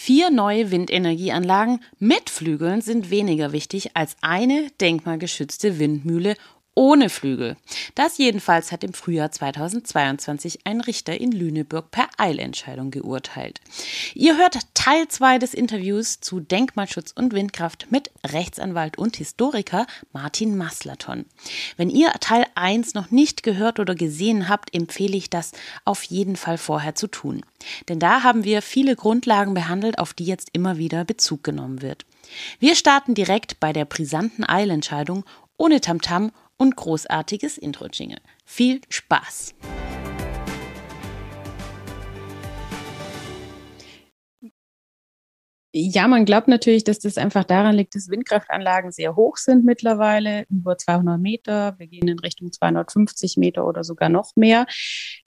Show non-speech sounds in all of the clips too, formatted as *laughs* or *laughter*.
Vier neue Windenergieanlagen mit Flügeln sind weniger wichtig als eine denkmalgeschützte Windmühle ohne Flügel. Das jedenfalls hat im Frühjahr 2022 ein Richter in Lüneburg per Eilentscheidung geurteilt. Ihr hört Teil 2 des Interviews zu Denkmalschutz und Windkraft mit Rechtsanwalt und Historiker Martin Maslaton. Wenn ihr Teil 1 noch nicht gehört oder gesehen habt, empfehle ich das auf jeden Fall vorher zu tun. Denn da haben wir viele Grundlagen behandelt, auf die jetzt immer wieder Bezug genommen wird. Wir starten direkt bei der brisanten Eilentscheidung ohne Tamtam und großartiges Intro-Jingle. Viel Spaß! Ja, man glaubt natürlich, dass das einfach daran liegt, dass Windkraftanlagen sehr hoch sind mittlerweile, über 200 Meter. Wir gehen in Richtung 250 Meter oder sogar noch mehr.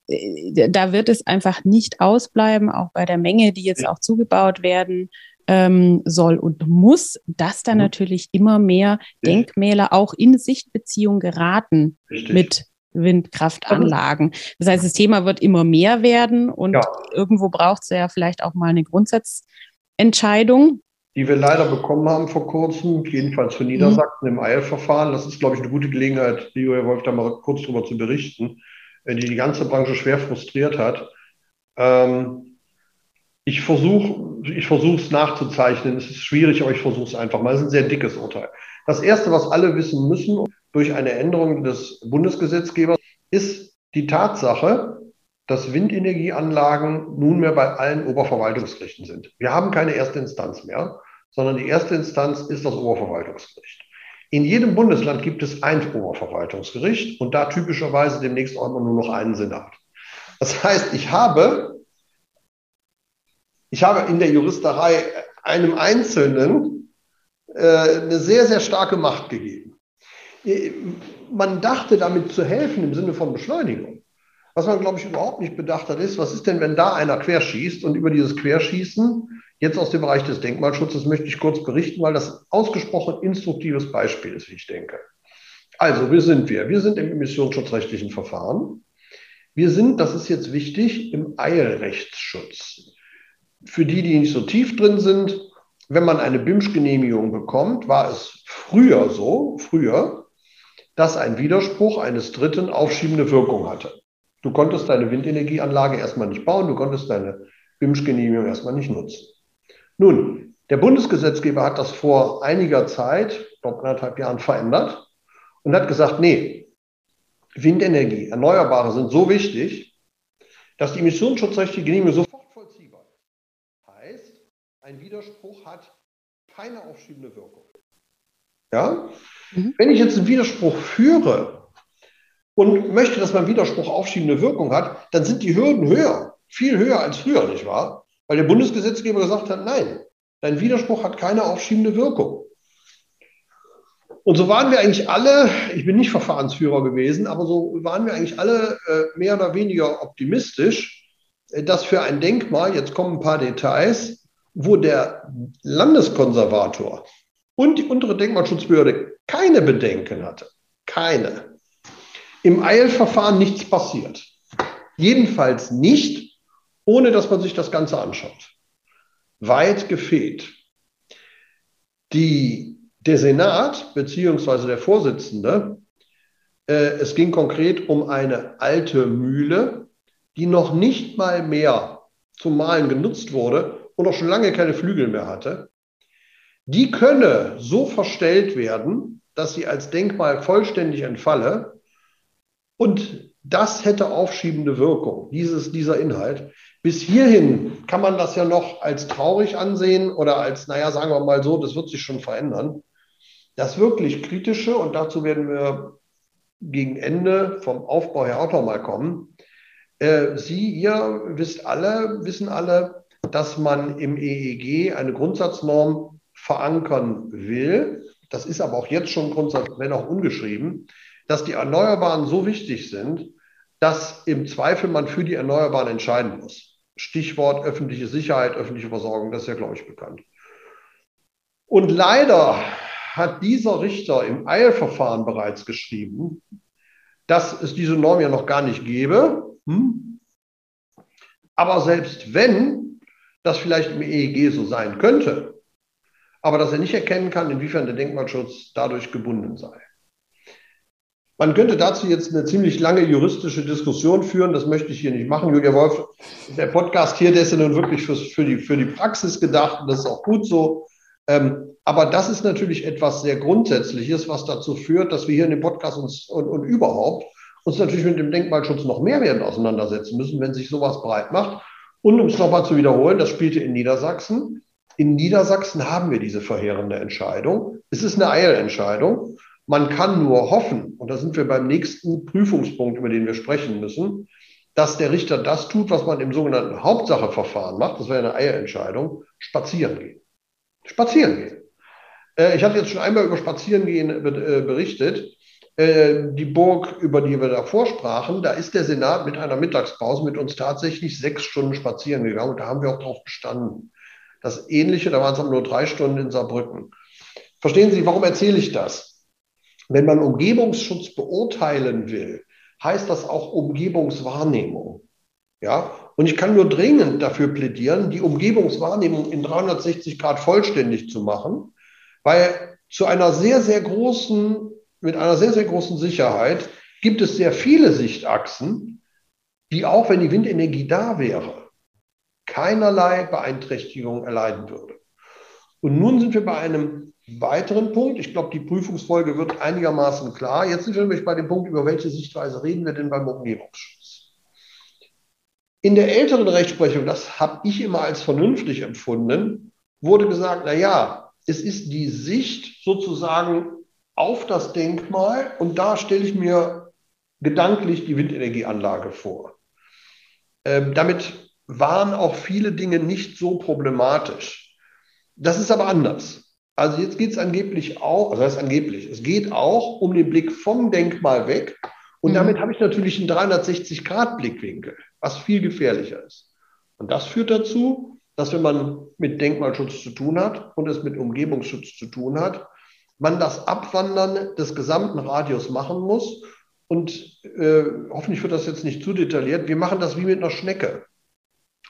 Äh, da wird es einfach nicht ausbleiben, auch bei der Menge, die jetzt auch zugebaut werden ähm, soll und muss, dass da mhm. natürlich immer mehr Denkmäler auch in Sichtbeziehung geraten Richtig. mit Windkraftanlagen. Das heißt, das Thema wird immer mehr werden und ja. irgendwo braucht es ja vielleicht auch mal eine Grundsatzentscheidung. Die wir leider bekommen haben vor kurzem, jedenfalls für Niedersachsen mhm. im Eilverfahren. Das ist, glaube ich, eine gute Gelegenheit, Julia Wolf da mal kurz drüber zu berichten, äh, die die ganze Branche schwer frustriert hat. Ähm, ich versuche ich versuche es nachzuzeichnen. Es ist schwierig, aber ich versuche es einfach mal. Es ist ein sehr dickes Urteil. Das Erste, was alle wissen müssen durch eine Änderung des Bundesgesetzgebers, ist die Tatsache, dass Windenergieanlagen nunmehr bei allen Oberverwaltungsgerichten sind. Wir haben keine erste Instanz mehr, sondern die erste Instanz ist das Oberverwaltungsgericht. In jedem Bundesland gibt es ein Oberverwaltungsgericht und da typischerweise demnächst auch immer nur noch einen Senat. Das heißt, ich habe ich habe in der Juristerei einem Einzelnen äh, eine sehr, sehr starke Macht gegeben. Man dachte damit zu helfen im Sinne von Beschleunigung. Was man, glaube ich, überhaupt nicht bedacht hat, ist, was ist denn, wenn da einer querschießt und über dieses Querschießen, jetzt aus dem Bereich des Denkmalschutzes, möchte ich kurz berichten, weil das ausgesprochen instruktives Beispiel ist, wie ich denke. Also, wir sind wir? Wir sind im emissionsschutzrechtlichen Verfahren. Wir sind, das ist jetzt wichtig, im Eilrechtsschutz für die, die nicht so tief drin sind, wenn man eine BIMSCH-Genehmigung bekommt, war es früher so, früher, dass ein Widerspruch eines Dritten aufschiebende Wirkung hatte. Du konntest deine Windenergieanlage erstmal nicht bauen, du konntest deine BIMSCH-Genehmigung erstmal nicht nutzen. Nun, der Bundesgesetzgeber hat das vor einiger Zeit, ich glaube anderthalb Jahren, verändert und hat gesagt, nee, Windenergie, Erneuerbare sind so wichtig, dass die emissionsschutzrechtliche Genehmigung so ein Widerspruch hat keine aufschiebende Wirkung. Ja? Mhm. Wenn ich jetzt einen Widerspruch führe und möchte, dass mein Widerspruch aufschiebende Wirkung hat, dann sind die Hürden höher, viel höher als früher, nicht wahr? Weil der Bundesgesetzgeber gesagt hat, nein, dein Widerspruch hat keine aufschiebende Wirkung. Und so waren wir eigentlich alle, ich bin nicht Verfahrensführer gewesen, aber so waren wir eigentlich alle äh, mehr oder weniger optimistisch, äh, dass für ein Denkmal, jetzt kommen ein paar Details, wo der Landeskonservator und die untere Denkmalschutzbehörde keine Bedenken hatte, keine, im Eilverfahren nichts passiert. Jedenfalls nicht, ohne dass man sich das Ganze anschaut. Weit gefehlt. Die, der Senat beziehungsweise der Vorsitzende, äh, es ging konkret um eine alte Mühle, die noch nicht mal mehr zum Malen genutzt wurde, und auch schon lange keine Flügel mehr hatte, die könne so verstellt werden, dass sie als Denkmal vollständig entfalle. Und das hätte aufschiebende Wirkung, dieses, dieser Inhalt. Bis hierhin kann man das ja noch als traurig ansehen oder als, naja, sagen wir mal so, das wird sich schon verändern. Das wirklich Kritische, und dazu werden wir gegen Ende vom Aufbau her auch noch mal kommen. Äh, Sie, ihr wisst alle, wissen alle, dass man im EEG eine Grundsatznorm verankern will. Das ist aber auch jetzt schon Grundsatz, wenn auch ungeschrieben, dass die Erneuerbaren so wichtig sind, dass im Zweifel man für die Erneuerbaren entscheiden muss. Stichwort öffentliche Sicherheit, öffentliche Versorgung, das ist ja, glaube ich, bekannt. Und leider hat dieser Richter im Eilverfahren bereits geschrieben, dass es diese Norm ja noch gar nicht gäbe. Hm? Aber selbst wenn, das vielleicht im EEG so sein könnte, aber dass er nicht erkennen kann, inwiefern der Denkmalschutz dadurch gebunden sei. Man könnte dazu jetzt eine ziemlich lange juristische Diskussion führen, das möchte ich hier nicht machen. Julia Wolf, der Podcast hier, der ist ja nun wirklich für, für, die, für die Praxis gedacht und das ist auch gut so. Ähm, aber das ist natürlich etwas sehr Grundsätzliches, was dazu führt, dass wir hier in dem Podcast uns und, und überhaupt uns natürlich mit dem Denkmalschutz noch mehr werden auseinandersetzen müssen, wenn sich sowas breit macht. Und um es nochmal zu wiederholen, das spielte in Niedersachsen. In Niedersachsen haben wir diese verheerende Entscheidung. Es ist eine Eilentscheidung. Man kann nur hoffen, und da sind wir beim nächsten Prüfungspunkt, über den wir sprechen müssen, dass der Richter das tut, was man im sogenannten Hauptsacheverfahren macht, das wäre eine Eilentscheidung, spazieren gehen. Spazieren gehen. Äh, ich hatte jetzt schon einmal über Spazierengehen äh, berichtet. Äh, die Burg, über die wir davor sprachen, da ist der Senat mit einer Mittagspause mit uns tatsächlich sechs Stunden spazieren gegangen und da haben wir auch drauf bestanden. Das Ähnliche, da waren es aber nur drei Stunden in Saarbrücken. Verstehen Sie, warum erzähle ich das? Wenn man Umgebungsschutz beurteilen will, heißt das auch Umgebungswahrnehmung. Ja, und ich kann nur dringend dafür plädieren, die Umgebungswahrnehmung in 360 Grad vollständig zu machen, weil zu einer sehr, sehr großen mit einer sehr, sehr großen Sicherheit gibt es sehr viele Sichtachsen, die auch wenn die Windenergie da wäre, keinerlei Beeinträchtigung erleiden würde. Und nun sind wir bei einem weiteren Punkt. Ich glaube, die Prüfungsfolge wird einigermaßen klar. Jetzt sind wir nämlich bei dem Punkt, über welche Sichtweise reden wir denn beim Umgebungsschutz. In der älteren Rechtsprechung, das habe ich immer als vernünftig empfunden, wurde gesagt, na ja, es ist die Sicht sozusagen auf das Denkmal und da stelle ich mir gedanklich die Windenergieanlage vor. Ähm, damit waren auch viele Dinge nicht so problematisch. Das ist aber anders. Also jetzt geht es angeblich auch, also das heißt angeblich, es geht auch um den Blick vom Denkmal weg und mhm. damit habe ich natürlich einen 360-Grad-Blickwinkel, was viel gefährlicher ist. Und das führt dazu, dass wenn man mit Denkmalschutz zu tun hat und es mit Umgebungsschutz zu tun hat, man das Abwandern des gesamten Radius machen muss. Und äh, hoffentlich wird das jetzt nicht zu detailliert. Wir machen das wie mit einer Schnecke.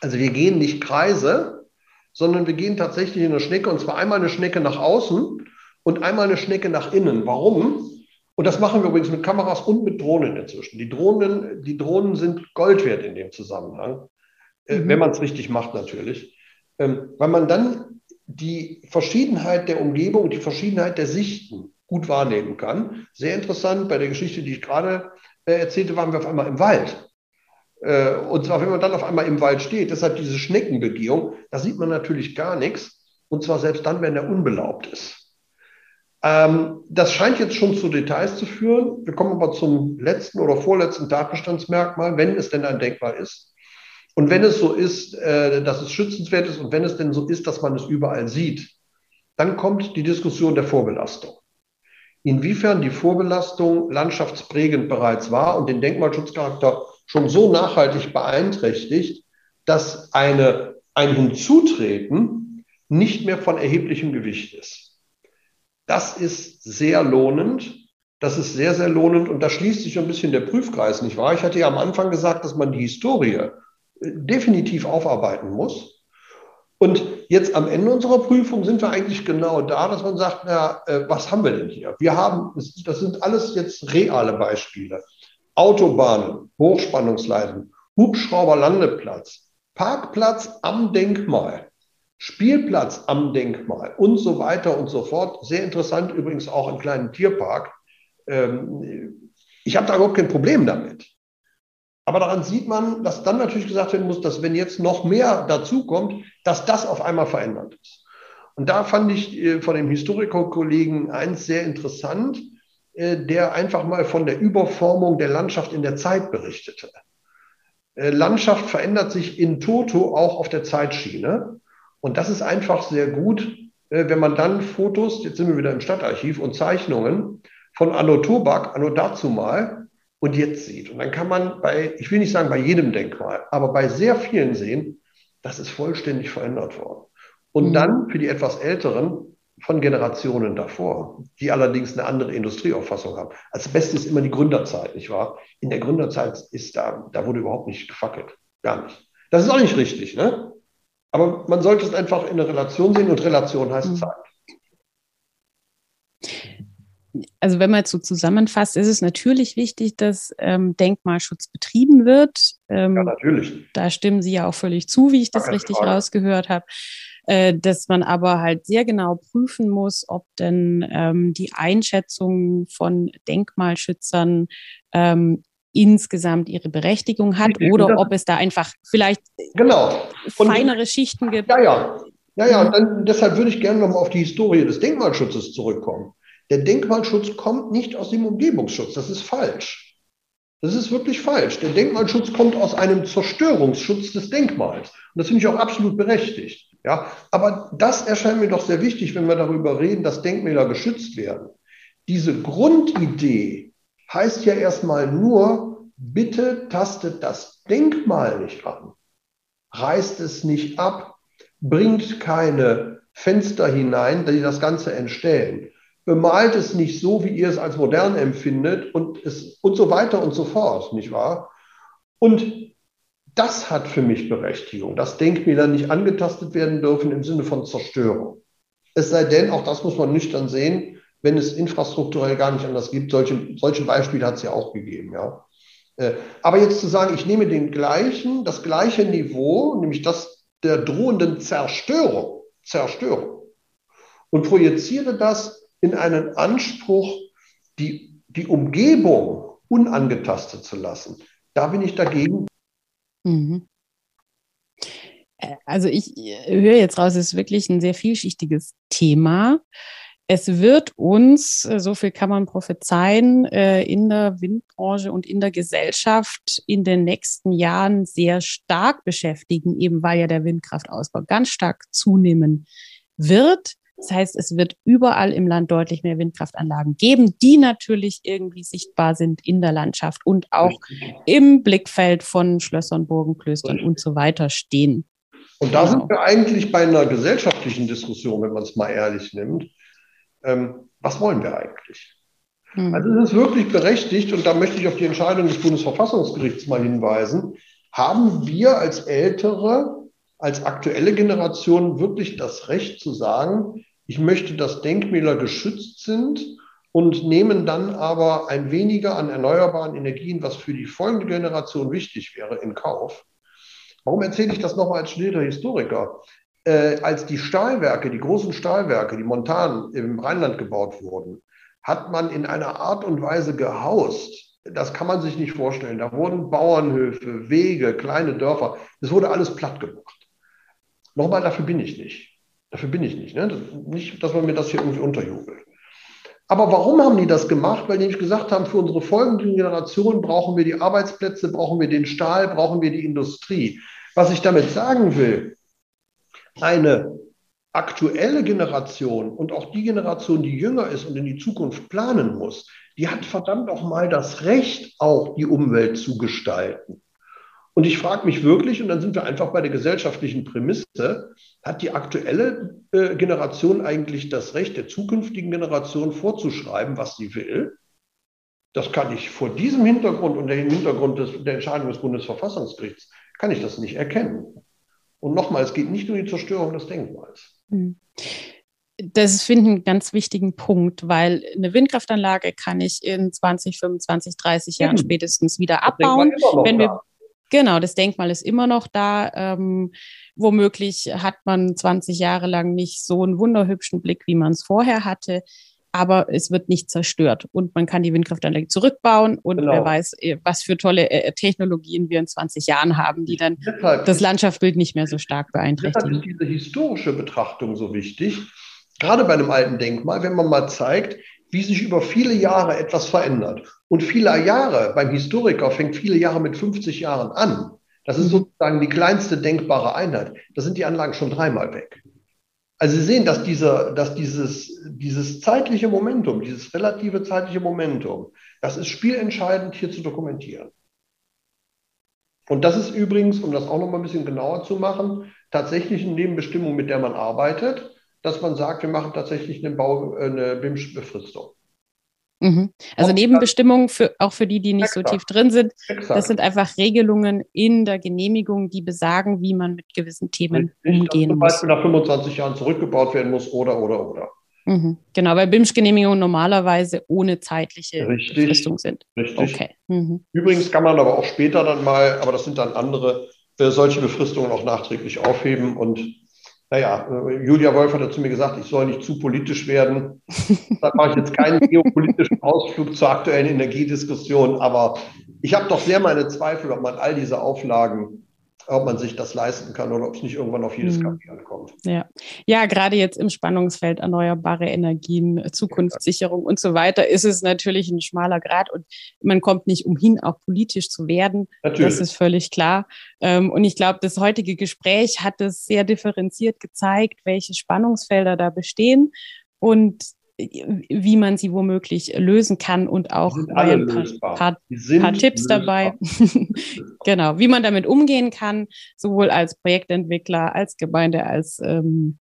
Also wir gehen nicht Kreise, sondern wir gehen tatsächlich in eine Schnecke und zwar einmal eine Schnecke nach außen und einmal eine Schnecke nach innen. Warum? Und das machen wir übrigens mit Kameras und mit Drohnen inzwischen. Die Drohnen, die Drohnen sind Gold wert in dem Zusammenhang, äh, mhm. wenn man es richtig macht natürlich. Ähm, weil man dann die Verschiedenheit der Umgebung, die Verschiedenheit der Sichten gut wahrnehmen kann. Sehr interessant, bei der Geschichte, die ich gerade äh, erzählte, waren wir auf einmal im Wald. Äh, und zwar, wenn man dann auf einmal im Wald steht, deshalb diese Schneckenbegehung, da sieht man natürlich gar nichts. Und zwar selbst dann, wenn er unbelaubt ist. Ähm, das scheint jetzt schon zu Details zu führen. Wir kommen aber zum letzten oder vorletzten Tatbestandsmerkmal, wenn es denn ein Denkmal ist. Und wenn es so ist, äh, dass es schützenswert ist und wenn es denn so ist, dass man es überall sieht, dann kommt die Diskussion der Vorbelastung. Inwiefern die Vorbelastung landschaftsprägend bereits war und den Denkmalschutzcharakter schon so nachhaltig beeinträchtigt, dass eine, ein Hinzutreten nicht mehr von erheblichem Gewicht ist. Das ist sehr lohnend. Das ist sehr, sehr lohnend und da schließt sich ein bisschen der Prüfkreis, nicht wahr? Ich hatte ja am Anfang gesagt, dass man die Historie definitiv aufarbeiten muss. Und jetzt am Ende unserer Prüfung sind wir eigentlich genau da, dass man sagt, na, äh, was haben wir denn hier? Wir haben, das sind alles jetzt reale Beispiele. Autobahnen, Hochspannungsleiten, Hubschrauberlandeplatz, Parkplatz am Denkmal, Spielplatz am Denkmal und so weiter und so fort. Sehr interessant übrigens auch im kleinen Tierpark. Ähm, ich habe da überhaupt kein Problem damit. Aber daran sieht man, dass dann natürlich gesagt werden muss, dass wenn jetzt noch mehr dazukommt, dass das auf einmal verändert ist. Und da fand ich äh, von dem Historikerkollegen eins sehr interessant, äh, der einfach mal von der Überformung der Landschaft in der Zeit berichtete. Äh, Landschaft verändert sich in Toto auch auf der Zeitschiene. Und das ist einfach sehr gut, wenn man dann Fotos, jetzt sind wir wieder im Stadtarchiv und Zeichnungen von Anno Tobak, Anno dazu mal, und jetzt sieht. Und dann kann man bei, ich will nicht sagen bei jedem Denkmal, aber bei sehr vielen sehen, das ist vollständig verändert worden. Und mhm. dann für die etwas Älteren von Generationen davor, die allerdings eine andere Industrieauffassung haben. Als Beste ist immer die Gründerzeit, nicht wahr? In der Gründerzeit ist da, da wurde überhaupt nicht gefackelt. Gar nicht. Das ist auch nicht richtig, ne? Aber man sollte es einfach in eine Relation sehen und Relation heißt mhm. Zeit. Also wenn man jetzt so zusammenfasst, ist es natürlich wichtig, dass ähm, Denkmalschutz betrieben wird. Ähm, ja, natürlich. Da stimmen Sie ja auch völlig zu, wie ich das richtig Frage. rausgehört habe. Äh, dass man aber halt sehr genau prüfen muss, ob denn ähm, die Einschätzung von Denkmalschützern ähm, insgesamt ihre Berechtigung hat oder ob es da einfach vielleicht genau. feinere Schichten gibt. Ja, ja. Ja, ja, mhm. dann, deshalb würde ich gerne nochmal auf die Historie des Denkmalschutzes zurückkommen. Der Denkmalschutz kommt nicht aus dem Umgebungsschutz. Das ist falsch. Das ist wirklich falsch. Der Denkmalschutz kommt aus einem Zerstörungsschutz des Denkmals. Und das finde ich auch absolut berechtigt. Ja, aber das erscheint mir doch sehr wichtig, wenn wir darüber reden, dass Denkmäler geschützt werden. Diese Grundidee heißt ja erstmal nur, bitte tastet das Denkmal nicht an, reißt es nicht ab, bringt keine Fenster hinein, die das Ganze entstellen bemalt es nicht so, wie ihr es als modern empfindet und, es, und so weiter und so fort, nicht wahr? Und das hat für mich Berechtigung, dass Denkmäler nicht angetastet werden dürfen im Sinne von Zerstörung. Es sei denn, auch das muss man nüchtern sehen, wenn es infrastrukturell gar nicht anders gibt. Solche, solche Beispiele hat es ja auch gegeben, ja. Äh, aber jetzt zu sagen, ich nehme den gleichen, das gleiche Niveau, nämlich das der drohenden Zerstörung, Zerstörung, und projiziere das in einen Anspruch, die, die Umgebung unangetastet zu lassen. Da bin ich dagegen. Mhm. Äh, also ich höre jetzt raus, es ist wirklich ein sehr vielschichtiges Thema. Es wird uns, äh, so viel kann man prophezeien, äh, in der Windbranche und in der Gesellschaft in den nächsten Jahren sehr stark beschäftigen, eben weil ja der Windkraftausbau ganz stark zunehmen wird. Das heißt, es wird überall im Land deutlich mehr Windkraftanlagen geben, die natürlich irgendwie sichtbar sind in der Landschaft und auch im Blickfeld von Schlössern, Burgen, Klöstern und so weiter stehen. Und da genau. sind wir eigentlich bei einer gesellschaftlichen Diskussion, wenn man es mal ehrlich nimmt. Ähm, was wollen wir eigentlich? Hm. Also es ist wirklich berechtigt, und da möchte ich auf die Entscheidung des Bundesverfassungsgerichts mal hinweisen, haben wir als Ältere, als aktuelle Generation wirklich das Recht zu sagen, ich möchte, dass Denkmäler geschützt sind und nehmen dann aber ein weniger an erneuerbaren Energien, was für die folgende Generation wichtig wäre, in Kauf. Warum erzähle ich das nochmal als studierter Historiker? Äh, als die Stahlwerke, die großen Stahlwerke, die montan im Rheinland gebaut wurden, hat man in einer Art und Weise gehaust. Das kann man sich nicht vorstellen. Da wurden Bauernhöfe, Wege, kleine Dörfer, das wurde alles platt gemacht. Nochmal, dafür bin ich nicht. Dafür bin ich nicht. Ne? Nicht, dass man mir das hier irgendwie unterjubelt. Aber warum haben die das gemacht? Weil die nämlich gesagt haben, für unsere folgenden Generationen brauchen wir die Arbeitsplätze, brauchen wir den Stahl, brauchen wir die Industrie. Was ich damit sagen will, eine aktuelle Generation und auch die Generation, die jünger ist und in die Zukunft planen muss, die hat verdammt auch mal das Recht, auch die Umwelt zu gestalten. Und ich frage mich wirklich, und dann sind wir einfach bei der gesellschaftlichen Prämisse, hat die aktuelle äh, Generation eigentlich das Recht der zukünftigen Generation vorzuschreiben, was sie will? Das kann ich vor diesem Hintergrund und dem Hintergrund des, der Entscheidung des Bundesverfassungsgerichts, kann ich das nicht erkennen. Und nochmal, es geht nicht um die Zerstörung des Denkmals. Hm. Das finde ich einen ganz wichtigen Punkt, weil eine Windkraftanlage kann ich in 20, 25, 30 Jahren hm. spätestens wieder abbauen. Wenn wir, Genau, das Denkmal ist immer noch da. Ähm, womöglich hat man 20 Jahre lang nicht so einen wunderhübschen Blick, wie man es vorher hatte. Aber es wird nicht zerstört und man kann die Windkraftanlage zurückbauen und genau. wer weiß, äh, was für tolle äh, Technologien wir in 20 Jahren haben, die dann deshalb das Landschaftsbild nicht mehr so stark beeinträchtigen. Deshalb ist diese historische Betrachtung so wichtig, gerade bei einem alten Denkmal, wenn man mal zeigt, wie sich über viele Jahre etwas verändert. Und viele Jahre, beim Historiker fängt viele Jahre mit 50 Jahren an. Das ist mhm. sozusagen die kleinste denkbare Einheit. Da sind die Anlagen schon dreimal weg. Also Sie sehen, dass, dieser, dass dieses, dieses zeitliche Momentum, dieses relative zeitliche Momentum, das ist spielentscheidend hier zu dokumentieren. Und das ist übrigens, um das auch noch mal ein bisschen genauer zu machen, tatsächlich eine Nebenbestimmung, mit der man arbeitet dass man sagt, wir machen tatsächlich eine, Bau, eine BIM-Befristung. Mhm. Also Nebenbestimmungen für, auch für die, die nicht Exakt. so tief drin sind. Exakt. Das sind einfach Regelungen in der Genehmigung, die besagen, wie man mit gewissen Themen Richtig, umgehen zum muss. Zum Beispiel nach 25 Jahren zurückgebaut werden muss oder, oder, oder. Mhm. Genau, weil BIMSCH-Genehmigungen normalerweise ohne zeitliche Richtig, Befristung sind. Richtig. Okay. Mhm. Übrigens kann man aber auch später dann mal, aber das sind dann andere, äh, solche Befristungen auch nachträglich aufheben und naja, äh, Julia Wolf hat zu mir gesagt, ich soll nicht zu politisch werden. Da mache ich jetzt keinen geopolitischen Ausflug zur aktuellen Energiediskussion, aber ich habe doch sehr meine Zweifel, ob man all diese Auflagen ob man sich das leisten kann oder ob es nicht irgendwann auf jedes mhm. ankommt. Ja. ja, gerade jetzt im Spannungsfeld erneuerbare Energien, Zukunftssicherung und so weiter ist es natürlich ein schmaler Grad und man kommt nicht umhin, auch politisch zu werden. Natürlich. Das ist völlig klar. Ähm, und ich glaube, das heutige Gespräch hat es sehr differenziert gezeigt, welche Spannungsfelder da bestehen. Und wie man sie womöglich lösen kann und auch ein paar, paar, paar Tipps lösbar. dabei. *laughs* genau, wie man damit umgehen kann, sowohl als Projektentwickler, als Gemeinde, als ähm,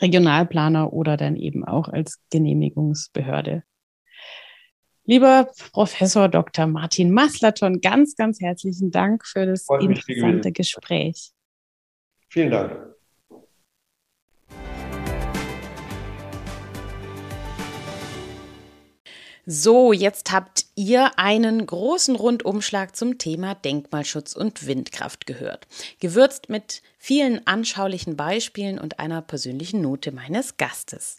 Regionalplaner oder dann eben auch als Genehmigungsbehörde. Lieber Professor Dr. Martin Maslaton, ganz, ganz herzlichen Dank für das interessante Gespräch. Vielen Dank. So, jetzt habt ihr einen großen Rundumschlag zum Thema Denkmalschutz und Windkraft gehört. Gewürzt mit vielen anschaulichen Beispielen und einer persönlichen Note meines Gastes.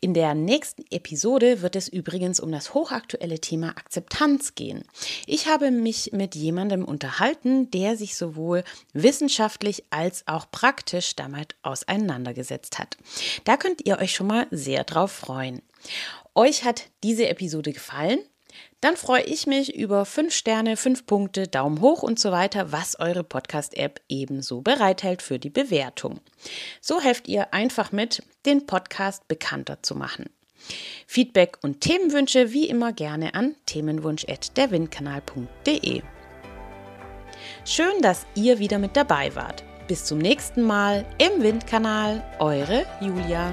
In der nächsten Episode wird es übrigens um das hochaktuelle Thema Akzeptanz gehen. Ich habe mich mit jemandem unterhalten, der sich sowohl wissenschaftlich als auch praktisch damit auseinandergesetzt hat. Da könnt ihr euch schon mal sehr drauf freuen euch hat diese Episode gefallen, dann freue ich mich über 5 Sterne, 5 Punkte, Daumen hoch und so weiter, was eure Podcast-App ebenso bereithält für die Bewertung. So helft ihr einfach mit, den Podcast bekannter zu machen. Feedback und Themenwünsche wie immer gerne an themenwunsch.derwindkanal.de. Schön, dass ihr wieder mit dabei wart. Bis zum nächsten Mal im Windkanal, eure Julia.